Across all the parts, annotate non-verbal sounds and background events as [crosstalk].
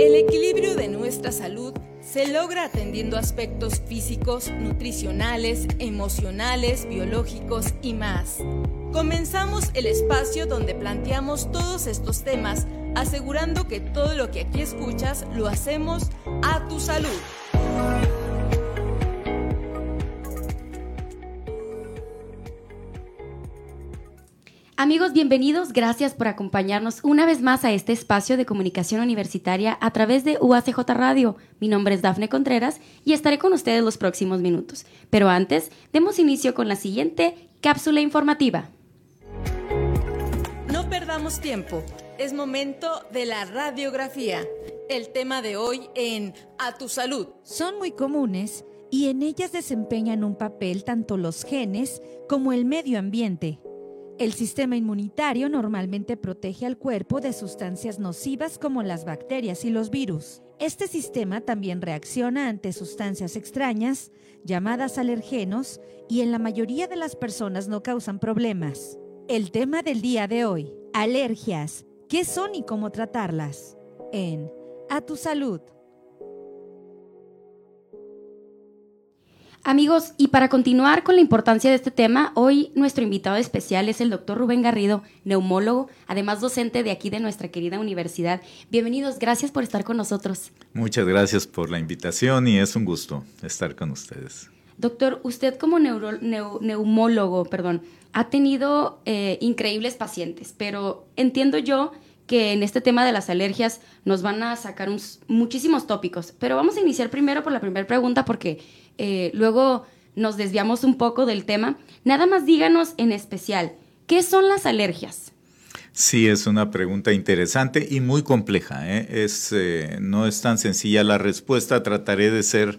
El equilibrio de nuestra salud se logra atendiendo aspectos físicos, nutricionales, emocionales, biológicos y más. Comenzamos el espacio donde planteamos todos estos temas, asegurando que todo lo que aquí escuchas lo hacemos a tu salud. Amigos, bienvenidos. Gracias por acompañarnos una vez más a este espacio de comunicación universitaria a través de UACJ Radio. Mi nombre es Dafne Contreras y estaré con ustedes los próximos minutos. Pero antes, demos inicio con la siguiente cápsula informativa. No perdamos tiempo. Es momento de la radiografía. El tema de hoy en A tu salud. Son muy comunes y en ellas desempeñan un papel tanto los genes como el medio ambiente. El sistema inmunitario normalmente protege al cuerpo de sustancias nocivas como las bacterias y los virus. Este sistema también reacciona ante sustancias extrañas, llamadas alergenos, y en la mayoría de las personas no causan problemas. El tema del día de hoy, alergias. ¿Qué son y cómo tratarlas? En A tu salud. Amigos, y para continuar con la importancia de este tema, hoy nuestro invitado especial es el doctor Rubén Garrido, neumólogo, además docente de aquí de nuestra querida universidad. Bienvenidos, gracias por estar con nosotros. Muchas gracias por la invitación y es un gusto estar con ustedes. Doctor, usted como neumólogo, perdón, ha tenido eh, increíbles pacientes, pero entiendo yo que en este tema de las alergias nos van a sacar muchísimos tópicos. Pero vamos a iniciar primero por la primera pregunta porque eh, luego nos desviamos un poco del tema. Nada más díganos en especial, ¿qué son las alergias? Sí, es una pregunta interesante y muy compleja. ¿eh? Es, eh, no es tan sencilla la respuesta. Trataré de ser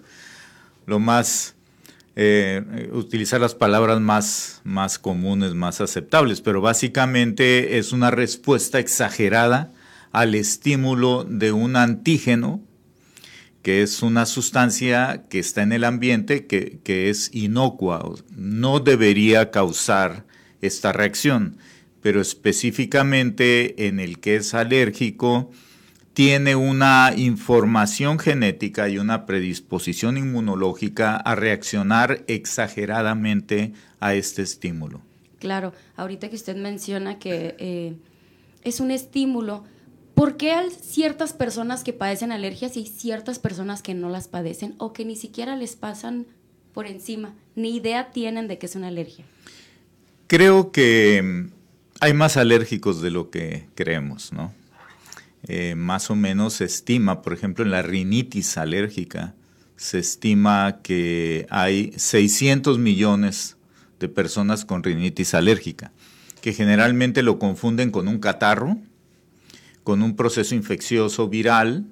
lo más utilizar las palabras más, más comunes, más aceptables, pero básicamente es una respuesta exagerada al estímulo de un antígeno que es una sustancia que está en el ambiente que, es inocua, no debería causar esta reacción, pero específicamente en el que es alérgico, tiene una información genética y una predisposición inmunológica a reaccionar exageradamente a este estímulo. Claro, ahorita que usted menciona que eh, es un estímulo, ¿Por qué hay ciertas personas que padecen alergias y ciertas personas que no las padecen o que ni siquiera les pasan por encima, ni idea tienen de que es una alergia? Creo que hay más alérgicos de lo que creemos, ¿no? Eh, más o menos se estima, por ejemplo, en la rinitis alérgica, se estima que hay 600 millones de personas con rinitis alérgica, que generalmente lo confunden con un catarro, con un proceso infeccioso viral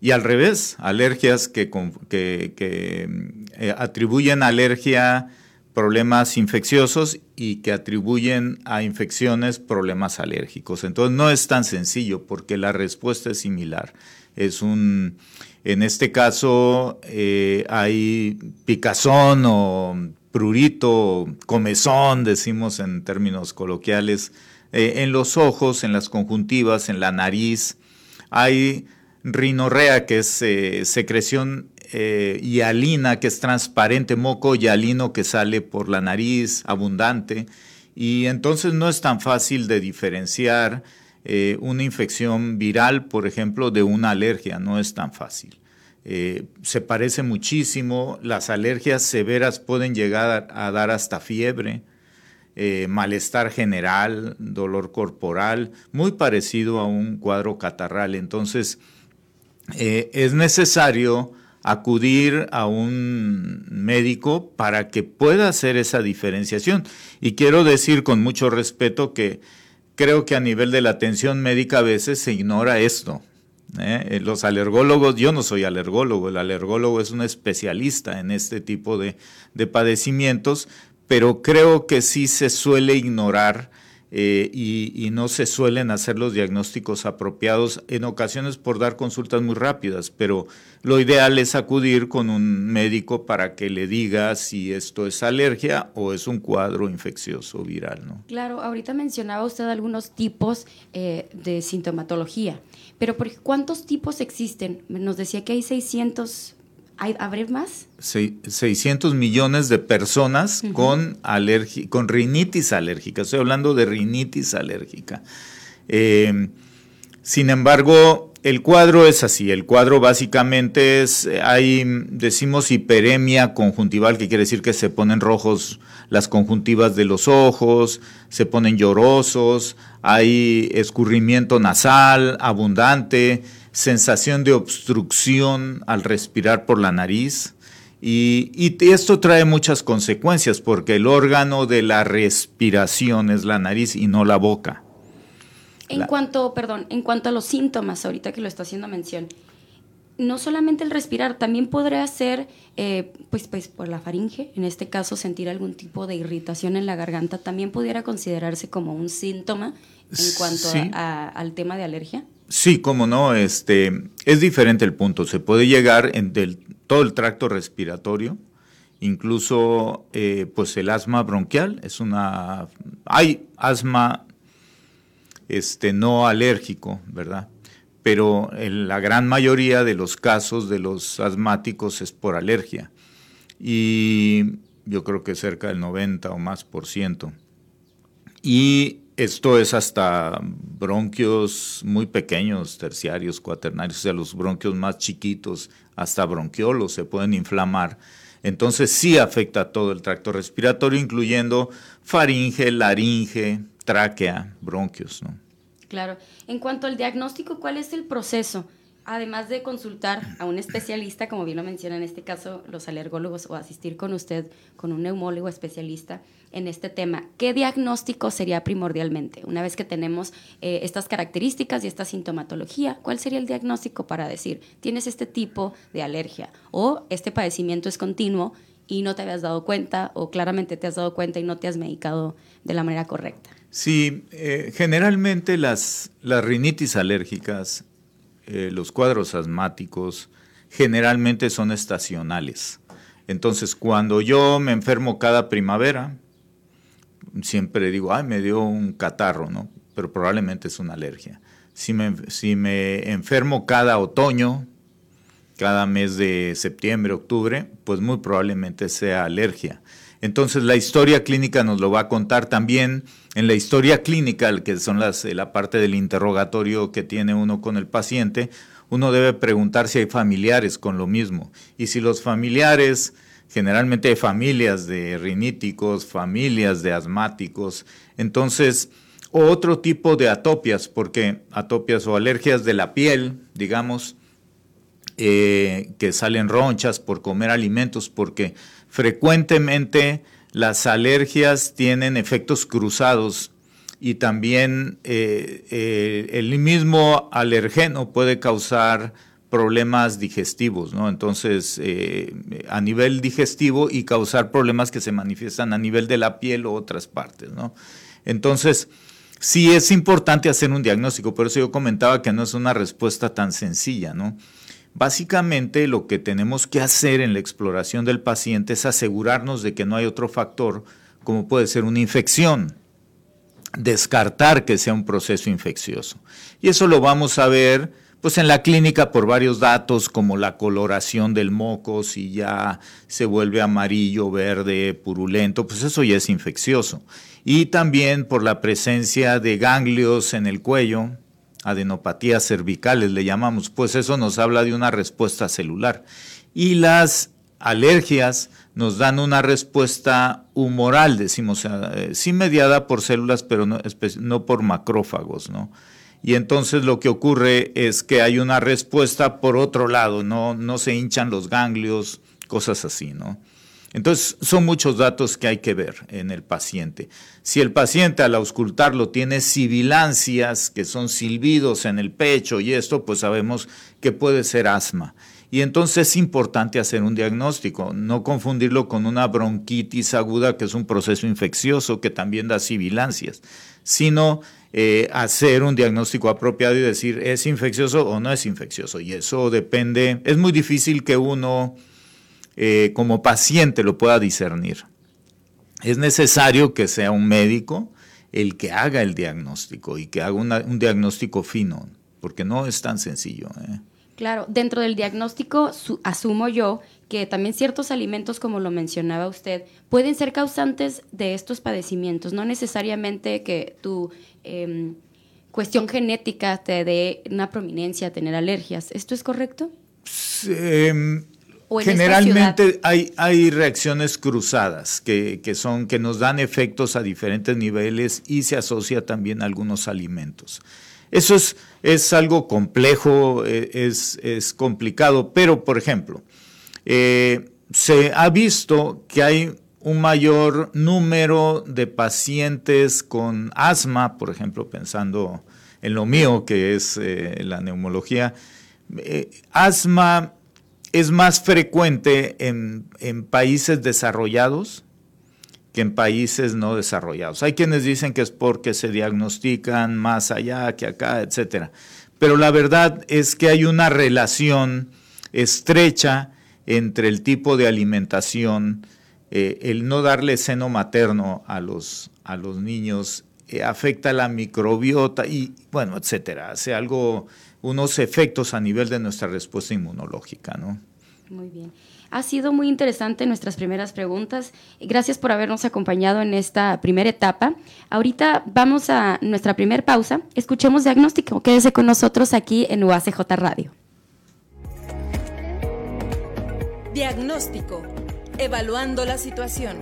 y al revés, alergias que, eh, atribuyen alergia problemas infecciosos y que atribuyen a infecciones problemas alérgicos. Entonces no es tan sencillo porque la respuesta es similar. Es un, en este caso eh, hay picazón o prurito, comezón, decimos en términos coloquiales, eh, en los ojos, en las conjuntivas, en la nariz. Hay rinorrea, que es eh, secreción eh, hialina, que es transparente, moco hialino que sale por la nariz, abundante. Y entonces no es tan fácil de diferenciar una infección viral, por ejemplo, de una alergia, no es tan fácil. se parece muchísimo, las alergias severas pueden llegar a dar hasta fiebre, eh, malestar general, dolor corporal, muy parecido a un cuadro catarral. Entonces, eh, es necesario acudir a un médico para que pueda hacer esa diferenciación. Y quiero decir con mucho respeto que creo que a nivel de la atención médica a veces se ignora esto. ¿eh? Los alergólogos, yo no soy alergólogo, el alergólogo es un especialista en este tipo de, de padecimientos, pero creo que sí se suele ignorar eh, y, no se suelen hacer los diagnósticos apropiados en ocasiones por dar consultas muy rápidas, pero lo ideal es acudir con un médico para que le diga si esto es alergia o es un cuadro infeccioso viral. ¿no? Claro, ahorita mencionaba usted algunos tipos eh, de sintomatología, pero ¿cuántos tipos existen? Nos decía que hay 600 ¿Habrá más? 600 millones de personas con, con rinitis alérgica. Estoy hablando de rinitis alérgica. Eh, sin embargo, el cuadro es así. El cuadro básicamente es, hay, decimos hiperemia conjuntival, que quiere decir que se ponen rojos las conjuntivas de los ojos, se ponen llorosos, hay escurrimiento nasal abundante, sensación de obstrucción al respirar por la nariz. Y, esto trae muchas consecuencias porque el órgano de la respiración es la nariz y no la boca. En cuanto, perdón, en cuanto a los síntomas, ahorita que lo está haciendo mención, no solamente el respirar, también podría ser, eh, pues, pues, por la faringe, en este caso sentir algún tipo de irritación en la garganta, también pudiera considerarse como un síntoma en cuanto al tema de alergia. Sí, cómo no, este, es diferente el punto. Se puede llegar en todo el tracto respiratorio, incluso eh, pues el asma bronquial es una, hay asma este, no alérgico, ¿verdad? Pero en la gran mayoría de los casos de los asmáticos es por alergia y yo creo que cerca del 90 o más por ciento. Y esto es hasta bronquios muy pequeños, terciarios, cuaternarios, o sea, los bronquios más chiquitos, hasta bronquiolos se pueden inflamar. Entonces sí afecta a todo el tracto respiratorio, incluyendo faringe, laringe, tráquea, bronquios. ¿no? Claro. En cuanto al diagnóstico, ¿cuál es el proceso? además de consultar a un especialista, como bien lo menciona en este caso los alergólogos, o asistir con usted, con un neumólogo especialista en este tema, ¿qué diagnóstico sería primordialmente? Una vez que tenemos eh, estas características y esta sintomatología, ¿cuál sería el diagnóstico para decir, tienes este tipo de alergia o este padecimiento es continuo y no te habías dado cuenta o claramente te has dado cuenta y no te has medicado de la manera correcta? Sí, eh, generalmente las, las rinitis alérgicas eh, los cuadros asmáticos generalmente son estacionales. Entonces, cuando yo me enfermo cada primavera, siempre digo, ay, me dio un catarro, ¿no? Pero probablemente es una alergia. Si me, si me enfermo cada otoño, cada mes de septiembre, octubre, pues muy probablemente sea alergia. Entonces la historia clínica nos lo va a contar también en la historia clínica, que son las, la parte del interrogatorio que tiene uno con el paciente, uno debe preguntar si hay familiares con lo mismo. Y si los familiares, generalmente hay familias de riníticos, familias de asmáticos, entonces, otro tipo de atopias, porque atopias o alergias de la piel, digamos, eh, que salen ronchas por comer alimentos, porque frecuentemente las alergias tienen efectos cruzados y también eh, eh, el mismo alergeno puede causar problemas digestivos, ¿no? Entonces, eh, a nivel digestivo y causar problemas que se manifiestan a nivel de la piel o otras partes, ¿no? Entonces, sí es importante hacer un diagnóstico, por eso yo comentaba que no es una respuesta tan sencilla, ¿no? Básicamente lo que tenemos que hacer en la exploración del paciente es asegurarnos de que no hay otro factor como puede ser una infección, descartar que sea un proceso infeccioso. Y eso lo vamos a ver pues en la clínica por varios datos como la coloración del moco, si ya se vuelve amarillo, verde, purulento, pues eso ya es infeccioso. Y también por la presencia de ganglios en el cuello, adenopatías cervicales, le llamamos, pues eso nos habla de una respuesta celular. Y las alergias nos dan una respuesta humoral, decimos, eh, sí mediada por células, pero no, no por macrófagos, ¿no? Y entonces lo que ocurre es que hay una respuesta por otro lado, no, no se hinchan los ganglios, cosas así, ¿no? Entonces, son muchos datos que hay que ver en el paciente. Si el paciente al auscultarlo tiene sibilancias, que son silbidos en el pecho y esto, pues sabemos que puede ser asma. Y entonces es importante hacer un diagnóstico, no confundirlo con una bronquitis aguda, que es un proceso infeccioso que también da sibilancias, sino eh, hacer un diagnóstico apropiado y decir, ¿es infeccioso o no es infeccioso? Y eso depende, es muy difícil que uno eh, como paciente lo pueda discernir. Es necesario que sea un médico el que haga el diagnóstico y que haga un diagnóstico fino, porque no es tan sencillo. ¿eh? Claro, dentro del diagnóstico asumo yo que también ciertos alimentos, como lo mencionaba usted, pueden ser causantes de estos padecimientos, no necesariamente que tu em, cuestión genética te dé una prominencia a tener alergias. ¿Esto es correcto? Em, generalmente hay, hay reacciones cruzadas que, que, son, que nos dan efectos a diferentes niveles y se asocia también a algunos alimentos. Eso es, es algo complejo, e, es, es, complicado, pero por ejemplo, eh, se ha visto que hay un mayor número de pacientes con asma, por ejemplo, pensando en lo mío, que es eh, la neumología. Eh, asma es más frecuente en, en países desarrollados que en países no desarrollados. Hay quienes dicen que es porque se diagnostican más allá que acá, etcétera. Pero la verdad es que hay una relación estrecha entre el tipo de alimentación, eh, el no darle seno materno a los, a los niños eh, afecta la microbiota y, bueno, etcétera. Hace algo, unos efectos a nivel de nuestra respuesta inmunológica, ¿no? Muy bien. Ha sido muy interesante nuestras primeras preguntas. Gracias por habernos acompañado en esta primera etapa. Ahorita vamos a nuestra primera pausa. Escuchemos diagnóstico. Quédese con nosotros aquí en UACJ Radio. Diagnóstico. Evaluando la situación.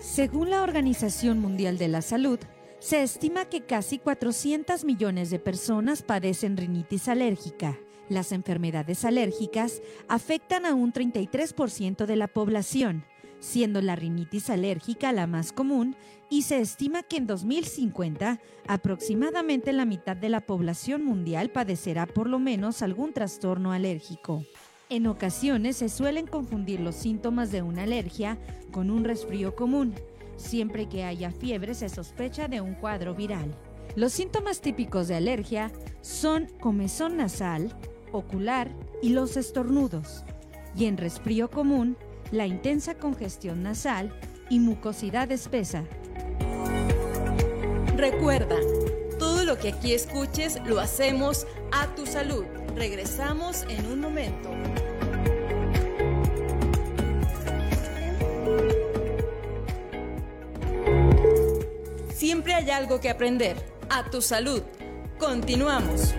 Según la Organización Mundial de la Salud, se estima que casi 400 millones de personas padecen rinitis alérgica las enfermedades alérgicas afectan a un 33% de la población, siendo la rinitis alérgica la más común y se estima que en 2050 aproximadamente la mitad de la población mundial padecerá por lo menos algún trastorno alérgico. En ocasiones se suelen confundir los síntomas de una alergia con un resfrío común. Siempre que haya fiebre se sospecha de un cuadro viral. Los síntomas típicos de alergia son comezón nasal, ocular y los estornudos, y en resfrío común, la intensa congestión nasal y mucosidad espesa. Recuerda, todo lo que aquí escuches lo hacemos a tu salud. Regresamos en un momento. Siempre hay algo que aprender. A tu salud. Continuamos.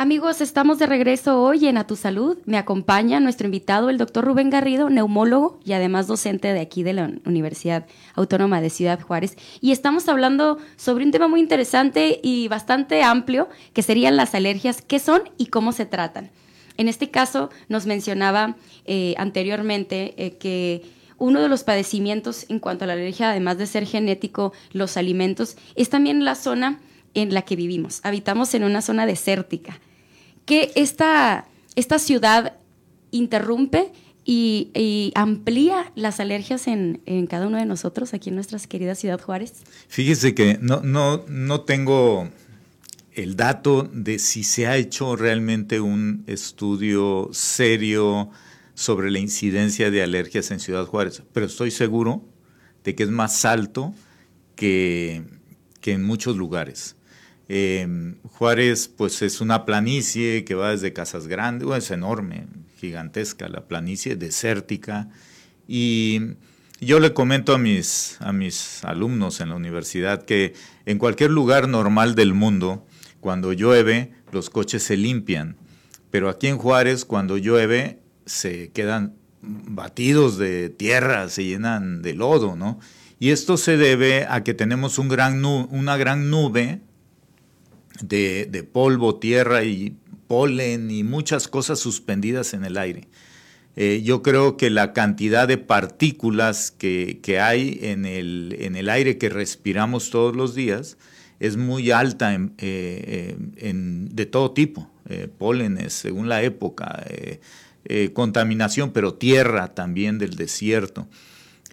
Amigos, estamos de regreso hoy en A Tu Salud. Me acompaña nuestro invitado, el doctor Rubén Garrido, neumólogo y además docente de aquí de la Universidad Autónoma de Ciudad Juárez. Y estamos hablando sobre un tema muy interesante y bastante amplio, que serían las alergias, qué son y cómo se tratan. En este caso, nos mencionaba eh, anteriormente eh, que uno de los padecimientos en cuanto a la alergia, además de ser genético, los alimentos, es también la zona en la que vivimos. Habitamos en una zona desértica que esta, esta ciudad interrumpe y, amplía las alergias en, cada uno de nosotros aquí en nuestra querida ciudad Juárez? Fíjese que no, no, no tengo el dato de si se ha hecho realmente un estudio serio sobre la incidencia de alergias en Ciudad Juárez, pero estoy seguro de que es más alto que, que en muchos lugares. Em, Juárez, pues es una planicie que va desde Casas Grandes, es enorme, gigantesca la planicie, desértica. Y yo le comento a mis, a mis alumnos en la universidad que en cualquier lugar normal del mundo, cuando llueve, los coches se limpian. Pero aquí en Juárez, cuando llueve, se quedan batidos de tierra, se llenan de lodo, ¿no? Y esto se debe a que tenemos una gran nube de, polvo, tierra y polen y muchas cosas suspendidas en el aire. Eh, yo creo que la cantidad de partículas que, hay en el, en el, aire que respiramos todos los días es muy alta en, eh, de todo tipo, eh, pólenes según la época, contaminación, pero tierra también del desierto.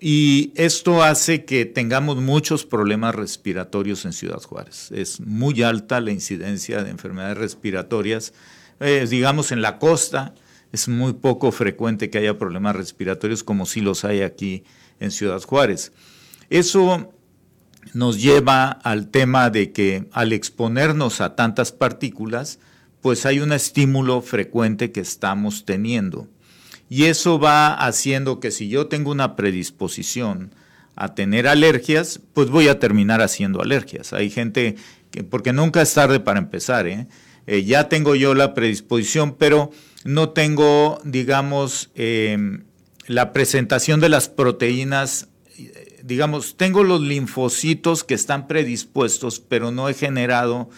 Y esto hace que tengamos muchos problemas respiratorios en Ciudad Juárez. Es muy alta la incidencia de enfermedades respiratorias, digamos, en la costa es muy poco frecuente que haya problemas respiratorios como si los hay aquí en Ciudad Juárez. Eso nos lleva al tema de que al exponernos a tantas partículas, pues hay un estímulo frecuente que estamos teniendo. Y eso va haciendo que si yo tengo una predisposición a tener alergias, pues voy a terminar haciendo alergias. Hay gente que, porque nunca es tarde para empezar, ¿eh? Eh, ya tengo yo la predisposición, pero no tengo, digamos, em, la presentación de las proteínas, digamos, tengo los linfocitos que están predispuestos, pero no he generado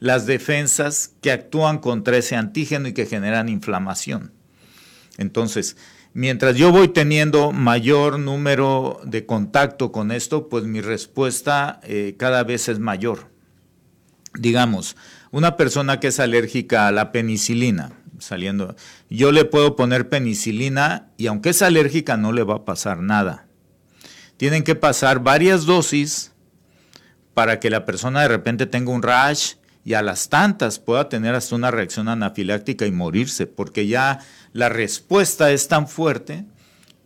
las defensas que actúan contra ese antígeno y que generan inflamación. Entonces, mientras yo voy teniendo mayor número de contacto con esto, pues mi respuesta eh, cada vez es mayor. Digamos, una persona que es alérgica a la penicilina, saliendo. Yo le puedo poner penicilina y aunque es alérgica no le va a pasar nada. Tienen que pasar varias dosis para que la persona de repente tenga un rash y a las tantas pueda tener hasta una reacción anafiláctica y morirse, porque ya la respuesta es tan fuerte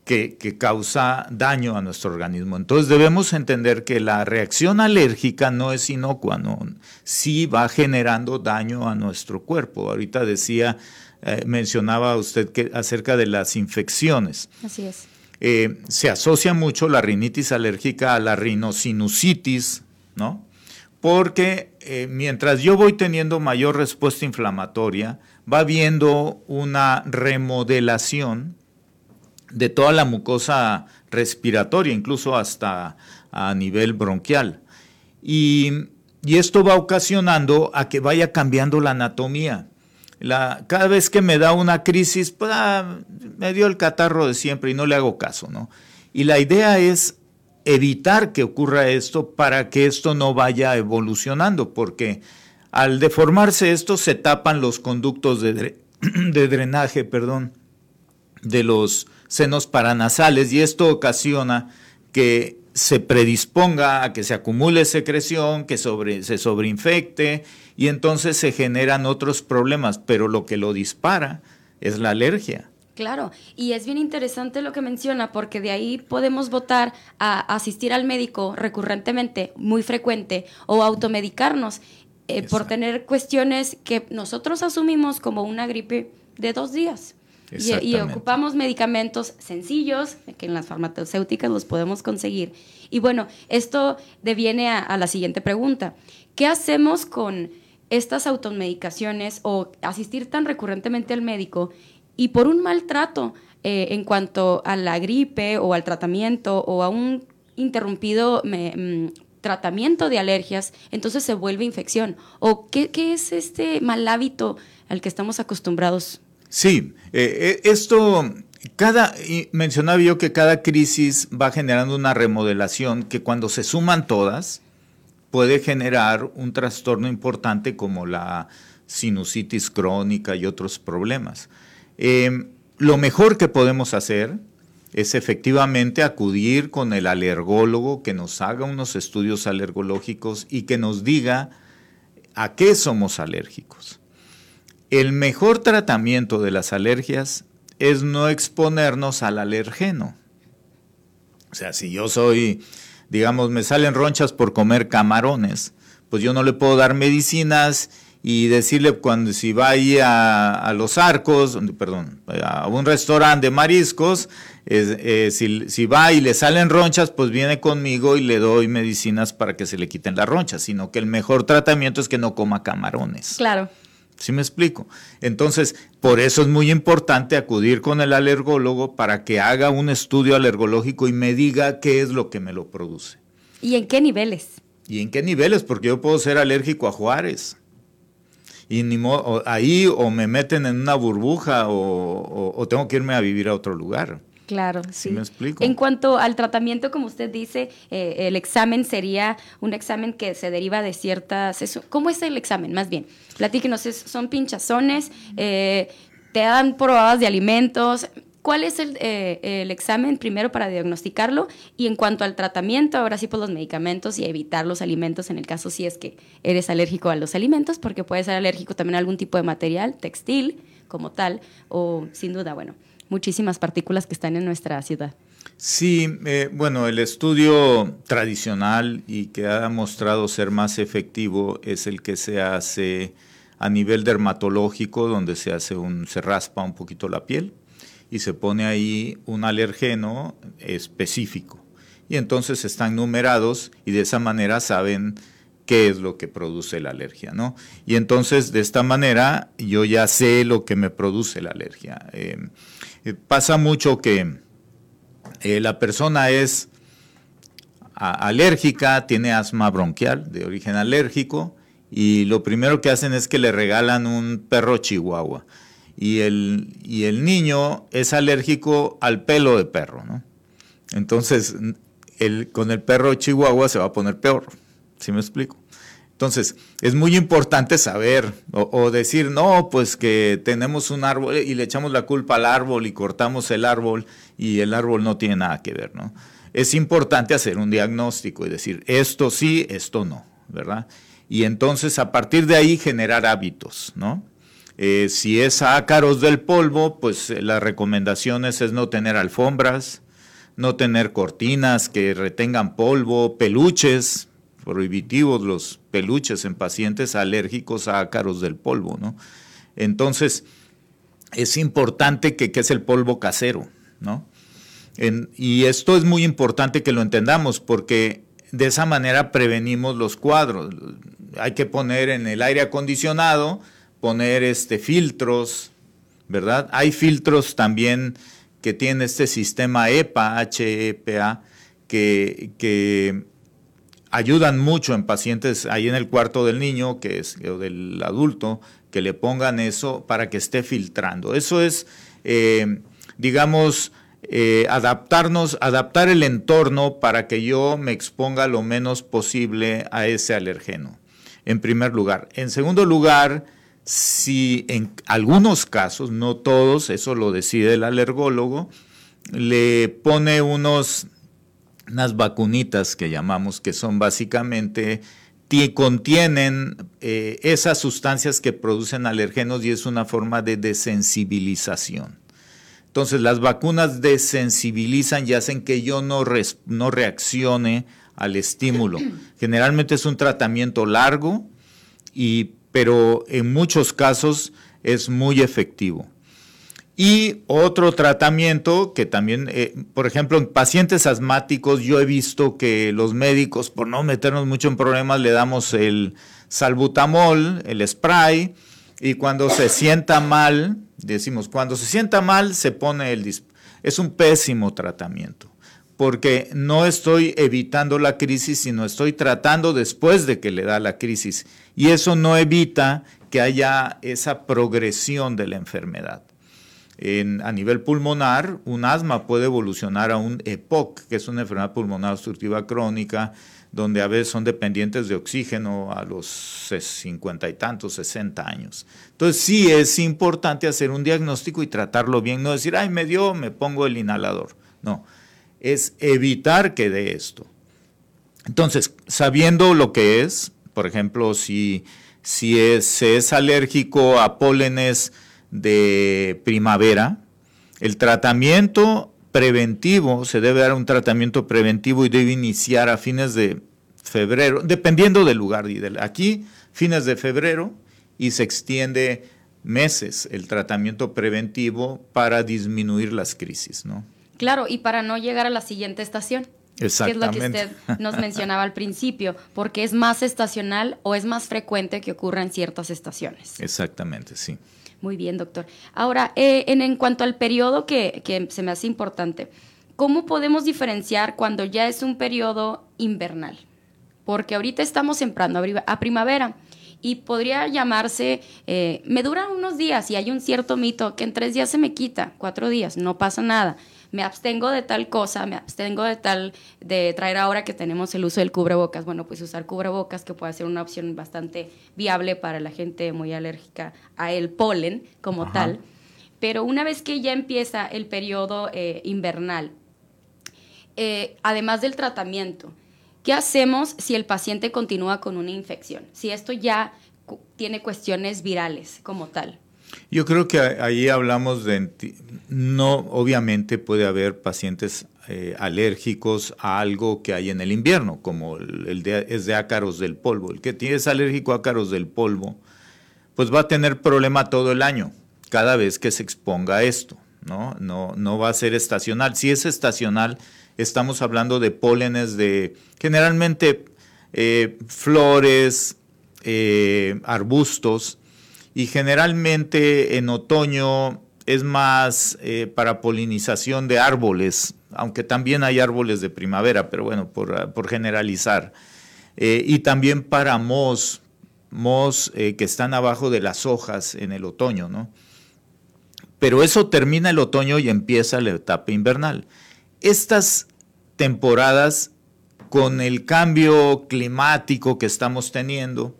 que, causa daño a nuestro organismo. Entonces debemos entender que la reacción alérgica no es inocua, no, sí va generando daño a nuestro cuerpo. Ahorita decía eh, mencionaba usted que acerca de las infecciones. Así es. Eh, se asocia mucho la rinitis alérgica a la rinosinusitis, ¿no? Porque eh, mientras yo voy teniendo mayor respuesta inflamatoria, va habiendo una remodelación de toda la mucosa respiratoria, incluso hasta a nivel bronquial. Y, esto va ocasionando a que vaya cambiando la anatomía cada vez que me da una crisis, pues, ah, me dio el catarro de siempre y no le hago caso, ¿no? Y la idea es evitar que ocurra esto para que esto no vaya evolucionando, porque al deformarse esto se tapan los conductos [clears throat] de, drenaje, perdón, de los senos paranasales y esto ocasiona que se predisponga a que se acumule secreción, que sobre, se sobreinfecte y entonces se generan otros problemas, pero lo que lo dispara es la alergia. Claro, y es bien interesante lo que menciona, porque de ahí podemos votar a asistir al médico recurrentemente, muy frecuente, o automedicarnos eh, por tener cuestiones que nosotros asumimos como una gripe de dos días. Y, ocupamos medicamentos sencillos, que en las farmacéuticas los podemos conseguir. Y bueno, esto deviene a la siguiente pregunta. ¿Qué hacemos con estas automedicaciones o asistir tan recurrentemente al médico y por un maltrato eh, en cuanto a la gripe o al tratamiento o a un interrumpido mm, tratamiento de alergias, entonces se vuelve infección. ¿O qué, es este mal hábito al que estamos acostumbrados? Sí, eh, eh, esto, cada, mencionaba yo que cada crisis va generando una remodelación que cuando se suman todas, puede generar un trastorno importante como la sinusitis crónica y otros problemas. Em, lo mejor que podemos hacer es efectivamente acudir con el alergólogo que nos haga unos estudios alergológicos y que nos diga a qué somos alérgicos. El mejor tratamiento de las alergias es no exponernos al alergeno. O sea, si yo soy digamos, me salen ronchas por comer camarones, pues yo no le puedo dar medicinas y decirle cuando si va ahí a, los arcos, perdón, a un restaurante de mariscos, eh, si, si, va y le salen ronchas, pues viene conmigo y le doy medicinas para que se le quiten las ronchas, sino que el mejor tratamiento es que no coma camarones. Claro. ¿Sí me explico? Entonces, por eso es muy importante acudir con el alergólogo para que haga un estudio alergológico y me diga qué es lo que me lo produce. ¿Y en qué niveles? ¿Y en qué niveles? Porque yo puedo ser alérgico a Juárez. Y ni ahí o me meten en una burbuja o, tengo que irme a vivir a otro lugar. Claro, sí. me explico? En cuanto al tratamiento, como usted dice, eh, el examen sería un examen que se deriva de ciertas... ¿Cómo es el examen? Más bien, platíquenos, son pinchazones, eh, te dan probadas de alimentos, ¿Cuál es eh, el, examen primero para diagnosticarlo? Y en cuanto al tratamiento, ahora sí por los medicamentos y evitar los alimentos en el caso si es que eres alérgico a los alimentos, porque puede ser alérgico también a algún tipo de material, textil como tal, o sin duda, bueno, muchísimas partículas que están en nuestra ciudad. Sí, eh, bueno, el estudio tradicional y que ha mostrado ser más efectivo es el que se hace a nivel dermatológico, donde se hace un, se raspa un poquito la piel y se pone ahí un alergeno específico. Y entonces están numerados y de esa manera saben qué es lo que produce la alergia, ¿no? Y entonces de esta manera yo ya sé lo que me produce la alergia. Eh, eh, pasa mucho que eh, la persona es alérgica, tiene asma bronquial de origen alérgico y lo primero que hacen es que le regalan un perro chihuahua y el, y el niño es alérgico al pelo de perro, ¿no? Entonces, el, con el perro chihuahua se va a poner peor, ¿sí me explico? Entonces, es muy importante saber o, decir, no, pues que tenemos un árbol y le echamos la culpa al árbol y cortamos el árbol y el árbol no tiene nada que ver, ¿no? Es importante hacer un diagnóstico y decir, esto sí, esto no, ¿verdad? Y entonces a partir de ahí generar hábitos, ¿no? Eh, si es ácaros del polvo, pues eh, las recomendaciones es no tener alfombras, no tener cortinas que retengan polvo, peluches, prohibitivos los peluches en pacientes alérgicos a ácaros del polvo, ¿no? Entonces, es importante que, es el polvo casero, ¿no? y esto es muy importante que lo entendamos porque de esa manera prevenimos los cuadros. Hay que poner en el aire acondicionado, poner este, filtros, ¿verdad? Hay filtros también que tienen este sistema EPA, HEPA, que, que ayudan mucho en pacientes ahí en el cuarto del niño, que es o del adulto, que le pongan eso para que esté filtrando. Eso es, eh, digamos, eh, adaptarnos, adaptar el entorno para que yo me exponga lo menos posible a ese alergeno, en primer lugar. En segundo lugar, si en algunos casos, no todos, eso lo decide el alergólogo, le pone unos, unas vacunitas que llamamos, que son básicamente, contienen eh, esas sustancias que producen alergenos y es una forma de desensibilización. Entonces las vacunas desensibilizan y hacen que yo no, no reaccione al estímulo. [clears throat] Generalmente es un tratamiento largo y pero en muchos casos es muy efectivo. Y otro tratamiento que también, eh, por ejemplo, en pacientes asmáticos, yo he visto que los médicos, por no meternos mucho en problemas, le damos el salbutamol, el spray, y cuando se sienta mal, decimos, cuando se sienta mal, se pone el... Es un pésimo tratamiento porque no estoy evitando la crisis, sino estoy tratando después de que le da la crisis. Y eso no evita que haya esa progresión de la enfermedad. a nivel pulmonar, un asma puede evolucionar a un EPOC, que es una enfermedad pulmonar obstructiva crónica, donde a veces son dependientes de oxígeno a los cincuenta y tantos, 60 años. Entonces sí es importante hacer un diagnóstico y tratarlo bien, no decir, ay, me dio, me pongo el inhalador. No, es evitar que dé esto. Entonces, sabiendo lo que es, por ejemplo, si, si es, es alérgico a pólenes de primavera, el tratamiento preventivo, se debe dar un tratamiento preventivo y debe iniciar a fines de febrero, dependiendo del lugar. Aquí, fines de febrero, y se extiende meses el tratamiento preventivo para disminuir las crisis, ¿no? Claro, y para no llegar a la siguiente estación. Exactamente. Que es lo que usted nos mencionaba al principio, porque es más estacional o es más frecuente que ocurra en ciertas estaciones. Exactamente, sí. Muy bien, doctor. Ahora, eh, en, cuanto al periodo que, que se me hace importante, ¿cómo podemos diferenciar cuando ya es un periodo invernal? Porque ahorita estamos entrando a primavera y podría llamarse, eh, me dura unos días y hay un cierto mito que en tres días se me quita, cuatro días, no pasa nada. Me abstengo de tal cosa, me abstengo de tal, de traer ahora que tenemos el uso del cubrebocas. Bueno, pues usar cubrebocas que puede ser una opción bastante viable para la gente muy alérgica a el polen como tal. Pero una vez que ya empieza el periodo eh, invernal, eh, además del tratamiento, ¿Qué hacemos si el paciente continúa con una infección? Si esto ya tiene cuestiones virales como tal. Yo creo que ahí hablamos de, no, obviamente puede haber pacientes eh, alérgicos a algo que hay en el invierno, como el, de, es de ácaros del polvo. El que es alérgico a ácaros del polvo, pues va a tener problema todo el año, cada vez que se exponga a esto, ¿no? No, no va a ser estacional. Si es estacional, estamos hablando de pólenes de generalmente eh, flores, eh, arbustos, y generalmente en otoño es más eh, para polinización de árboles, aunque también hay árboles de primavera, pero bueno, por, generalizar. y también para mos, mos que están abajo de las hojas en el otoño, ¿no? Pero eso termina el otoño y empieza la etapa invernal. Estas temporadas, con el cambio climático que estamos teniendo,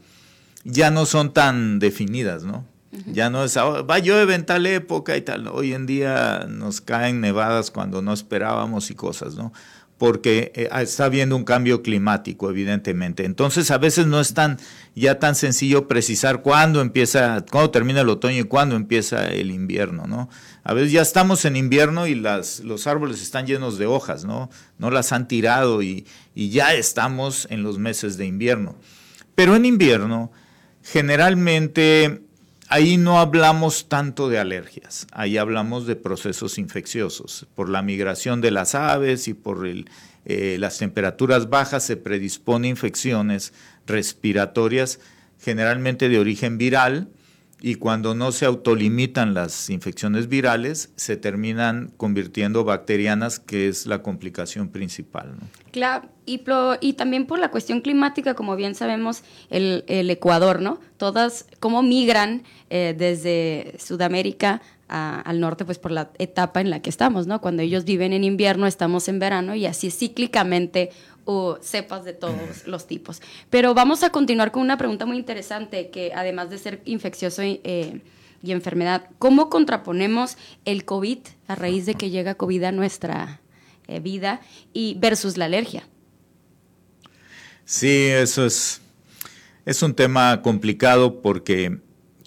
ya no son tan definidas, ¿no? Ya no es, ah, va llueve en tal época y tal. Hoy en día nos caen nevadas cuando no esperábamos y cosas, ¿no? porque eh, ah, está habiendo un cambio climático, evidentemente. Entonces, a veces no es tan ya tan sencillo precisar cuándo empieza, cuándo termina el otoño y cuándo empieza el invierno, ¿no? A veces ya estamos en invierno y las, los árboles están llenos de hojas, ¿no? No las han tirado y, y ya estamos en los meses de invierno. Pero en invierno, generalmente Ahí no hablamos tanto de alergias, ahí hablamos de procesos infecciosos. Por la migración de las aves y por eh, las temperaturas bajas se predispone infecciones respiratorias, generalmente de origen viral, y cuando no se autolimitan las infecciones virales, se terminan convirtiendo bacterianas, que es la complicación principal. Claro, y, y, también por la cuestión climática, como bien sabemos, el, Ecuador, ¿no? Todas, cómo migran eh, desde Sudamérica al norte, pues por la etapa en la que estamos, ¿no? Cuando ellos viven en invierno, estamos en verano y así cíclicamente o cepas de todos los tipos. Pero vamos a continuar con una pregunta muy interesante que además de ser infeccioso eh, y enfermedad, ¿cómo contraponemos el COVID a raíz de que llega COVID a nuestra eh, vida y versus la alergia? Sí, eso es, es un tema complicado porque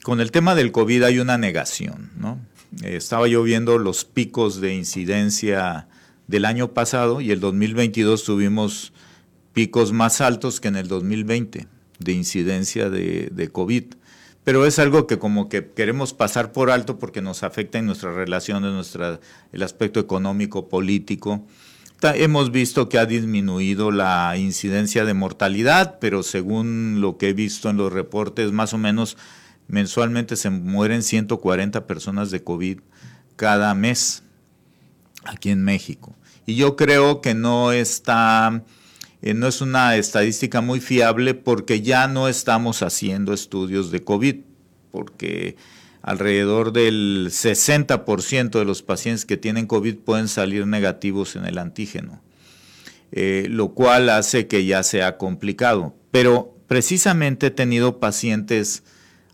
con el tema del COVID hay una negación, ¿no? estaba yo viendo los picos de incidencia del año pasado y el 2022 tuvimos picos más altos que en el 2020 de incidencia de, COVID. Pero es algo que como que queremos pasar por alto porque nos afecta en nuestras relaciones, nuestra, el aspecto económico, político. Hemos visto que ha disminuido la incidencia de mortalidad, pero según lo que he visto en los reportes, más o menos mensualmente se mueren 140 personas de COVID cada mes aquí en México. Y yo creo que no está, eh, no es una estadística muy fiable porque ya no estamos haciendo estudios de COVID, porque alrededor del 60% de los pacientes que tienen COVID pueden salir negativos en el antígeno, eh, lo cual hace que ya sea complicado. Pero precisamente he tenido pacientes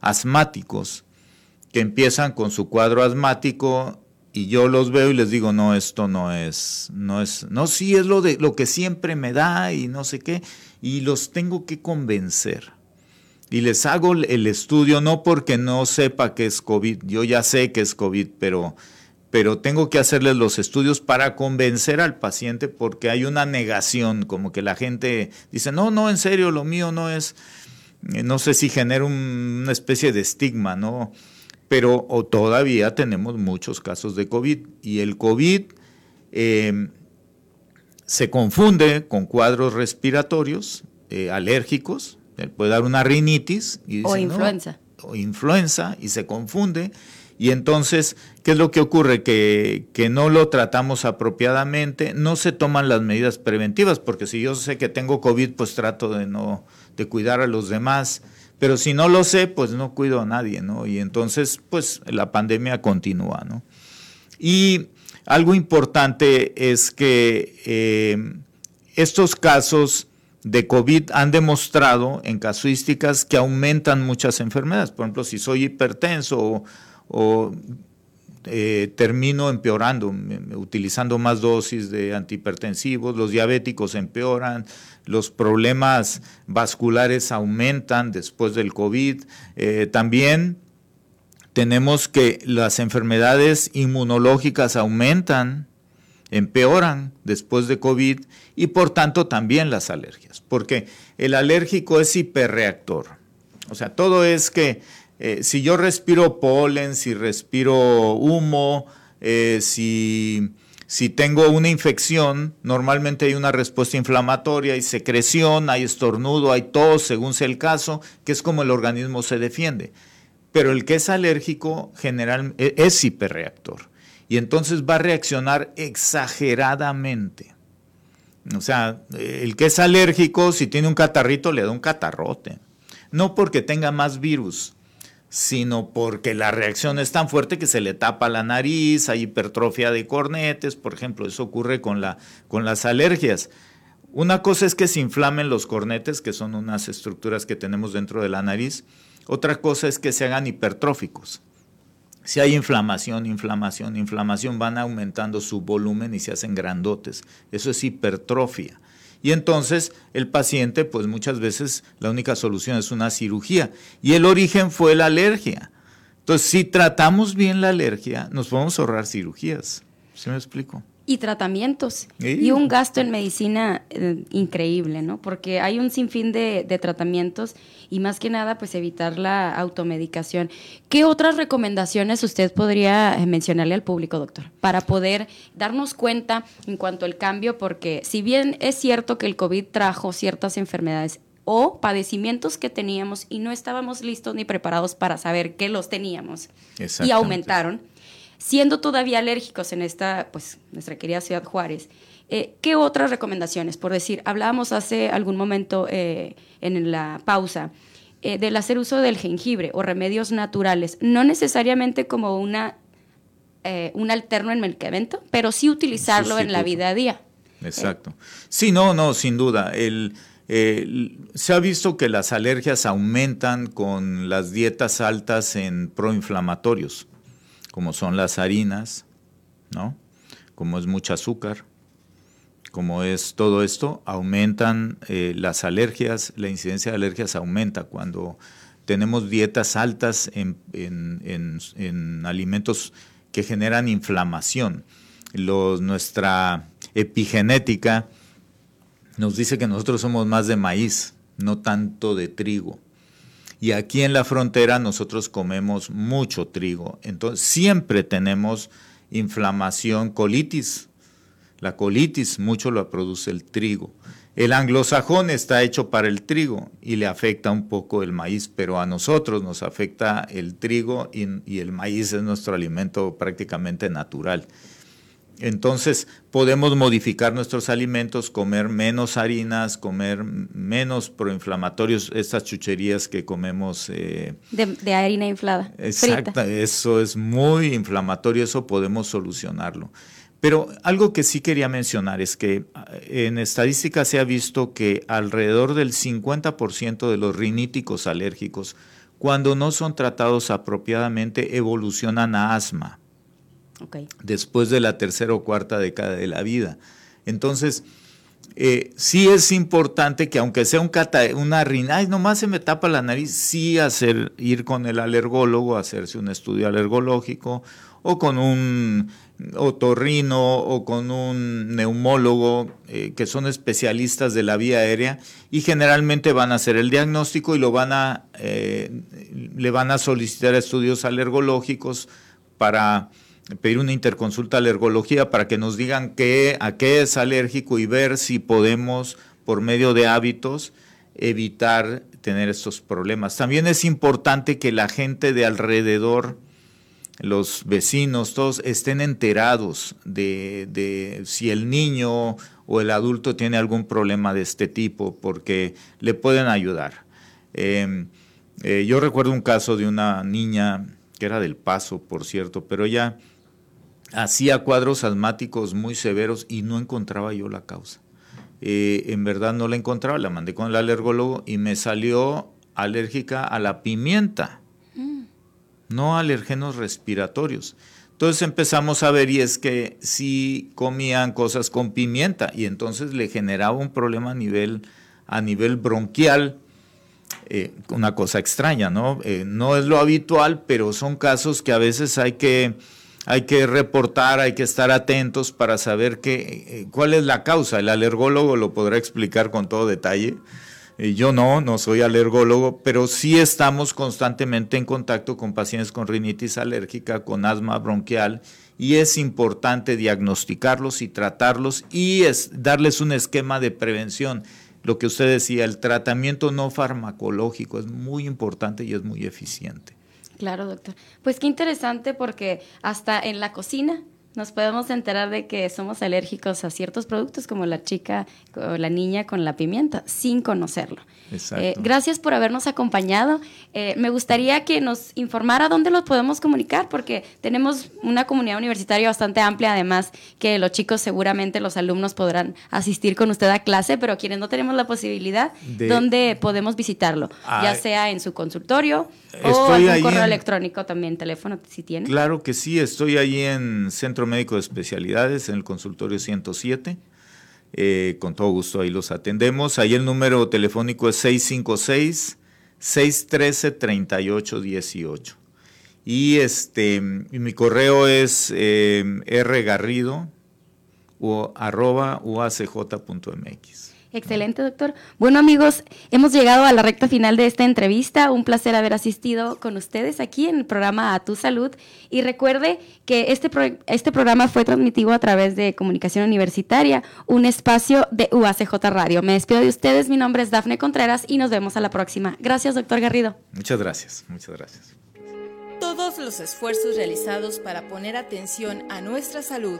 asmáticos que empiezan con su cuadro asmático y yo los veo y les digo, no, esto no es, no es, no, sí es lo de lo que siempre me da y no sé qué, y los tengo que convencer. Y les hago el estudio no porque no sepa que es COVID, yo ya sé que es COVID, pero, pero tengo que hacerles los estudios para convencer al paciente porque hay una negación, como que la gente dice, no, no, en serio, lo mío no es, eh, no sé si genera una especie de estigma, ¿no? Pero todavía tenemos muchos casos de COVID y el COVID eh, se confunde con cuadros respiratorios eh, alérgicos, puede dar una rinitis o influenza. o influenza y se confunde. Y entonces, ¿qué es lo que ocurre? Que, que, no lo tratamos apropiadamente, no se toman las medidas preventivas, porque si yo sé que tengo COVID, pues trato de no de cuidar a los demás Pero si no lo sé, pues no cuido a nadie, ¿no? Y entonces, pues la pandemia continúa, ¿no? Y algo importante es que eh, estos casos de COVID han demostrado en casuísticas que aumentan muchas enfermedades. Por ejemplo, si soy hipertenso o, eh, termino empeorando, utilizando más dosis de antihipertensivos, los diabéticos empeoran, los problemas vasculares aumentan después del COVID. Eh, también tenemos que las enfermedades inmunológicas aumentan, empeoran después de COVID y por tanto también las alergias, porque el alérgico es hiperreactor. O sea, todo es que eh, si yo respiro polen, si respiro humo, eh, si si tengo una infección, normalmente hay una respuesta inflamatoria, hay secreción, hay estornudo, hay tos, según sea el caso, que es como el organismo se defiende. Pero el que es alérgico general, e, es hiperreactor y entonces va a reaccionar exageradamente. O sea, el que es alérgico, si tiene un catarrito, le da un catarrote. No porque tenga más virus, sino porque la reacción es tan fuerte que se le tapa la nariz, hay hipertrofia de cornetes, por ejemplo, eso ocurre con, la, con las alergias. Una cosa es que se inflamen los cornetes, que son unas estructuras que tenemos dentro de la nariz, otra cosa es que se hagan hipertróficos. Si hay inflamación, inflamación, inflamación, van aumentando su volumen y se hacen grandotes. Eso es hipertrofia. Y entonces el paciente, pues muchas veces la única solución es una cirugía. Y el origen fue la alergia. Entonces, si tratamos bien la alergia, nos podemos ahorrar cirugías. ¿Sí me explico? Y tratamientos y un gasto en medicina eh, increíble, ¿no? Porque hay un sinfín de, de, tratamientos y más que nada, pues evitar la automedicación. ¿Qué otras recomendaciones usted podría eh, mencionarle al público, doctor, para poder darnos cuenta en cuanto al cambio? Porque si bien es cierto que el COVID trajo ciertas enfermedades o padecimientos que teníamos y no estábamos listos ni preparados para saber que los teníamos y aumentaron siendo todavía alérgicos en esta, pues, nuestra querida ciudad Juárez, eh, ¿qué otras recomendaciones? Por decir, hablábamos hace algún momento eh, en la pausa eh, del hacer uso del jengibre o remedios naturales, no necesariamente como una, un alterno en medicamento, pero sí utilizarlo en la vida a día. Exacto. Sí, no, no, sin duda. El, se ha visto que las alergias aumentan con las dietas altas en proinflamatorios como son las harinas, ¿no? Como es mucho azúcar, como es todo esto, aumentan eh, las alergias, la incidencia de alergias aumenta cuando tenemos dietas altas en, alimentos que generan inflamación. nuestra epigenética nos dice que nosotros somos más de maíz, no tanto de trigo. Y aquí en la frontera nosotros comemos mucho trigo. Entonces siempre tenemos inflamación, colitis. La colitis mucho la produce el trigo. El anglosajón está hecho para el trigo y le afecta un poco el maíz, pero a nosotros nos afecta el trigo y, y el maíz es nuestro alimento prácticamente natural. Entonces podemos modificar nuestros alimentos, comer menos harinas, comer menos proinflamatorios, estas chucherías que comemos. Eh, de, harina inflada. Exacto, eso es muy inflamatorio, eso podemos solucionarlo. Pero algo que sí quería mencionar es que eh, en estadística se ha visto que alrededor del 50% de los riníticos alérgicos, cuando no son tratados apropiadamente, evolucionan a asma después de la tercera o cuarta década de la vida. Entonces, eh, sí es importante que aunque sea un cata, una rina, nomás se me tapa la nariz, sí hacer, ir con el alergólogo, hacerse un estudio alergológico, o con un otorrino, o con un neumólogo, eh, que son especialistas de la vía aérea, y generalmente van a hacer el diagnóstico y lo van a, eh, le van a solicitar estudios alergológicos para pedir una interconsulta a alergología para que nos digan qué, a qué es alérgico y ver si podemos, por medio de hábitos, evitar tener estos problemas. También es importante que la gente de alrededor, los vecinos, todos estén enterados de, si el niño o el adulto tiene algún problema de este tipo, porque le pueden ayudar. Em, Eh, yo recuerdo un caso de una niña que era del paso, por cierto, pero ella hacía cuadros asmáticos muy severos y no encontraba yo la causa. Eh, en verdad no la encontraba, la mandé con el alergólogo y me salió alérgica a la pimienta, mm. no alergenos respiratorios. Entonces empezamos a ver y es que si comían cosas con pimienta y entonces le generaba un problema a nivel, a nivel bronquial, eh, una cosa extraña, ¿no? Eh, no es lo habitual, pero son casos que a veces hay que, hay que reportar, hay que estar atentos para saber qué, eh, cuál es la causa. El alergólogo lo podrá explicar con todo detalle eh, yo no, no soy alergólogo, pero sí estamos constantemente en contacto con pacientes con rinitis alérgica, con asma bronquial, y es importante diagnosticarlos y tratarlos y darles un esquema de prevención. Lo que usted decía, el tratamiento no farmacológico es muy importante y es muy eficiente. Claro, doctor. Pues qué interesante porque hasta en la cocina nos podemos enterar de que somos alérgicos a ciertos productos como la chica o la niña con la pimienta sin conocerlo. Eh, gracias por habernos acompañado. Eh, me gustaría que nos informara dónde los podemos comunicar porque tenemos una comunidad universitaria bastante amplia, además que los chicos seguramente los alumnos podrán asistir con usted a clase, pero quienes no tenemos la posibilidad, ¿dónde podemos visitarlo? ya sea en su consultorio o en correo electrónico también, teléfono, si tiene. Claro que sí, estoy ahí en Centro Médico de Especialidades, en el consultorio 107. Eh, con todo gusto ahí los atendemos. Ahí el número telefónico es 656-613-3818. Y este, mi correo es eh, rgarrido o arroba uacj.mx. Excelente, doctor. Bueno, amigos, hemos llegado a la recta final de esta entrevista. Un placer haber asistido con ustedes aquí en el programa A Tu Salud. Y recuerde que este, este programa fue transmitido a través de Comunicación Universitaria, un espacio de UACJ Radio. Me despido de ustedes. Mi nombre es Dafne Contreras y nos vemos a la próxima. Gracias, doctor Garrido. Muchas gracias, muchas gracias. Todos los esfuerzos realizados para poner atención a nuestra salud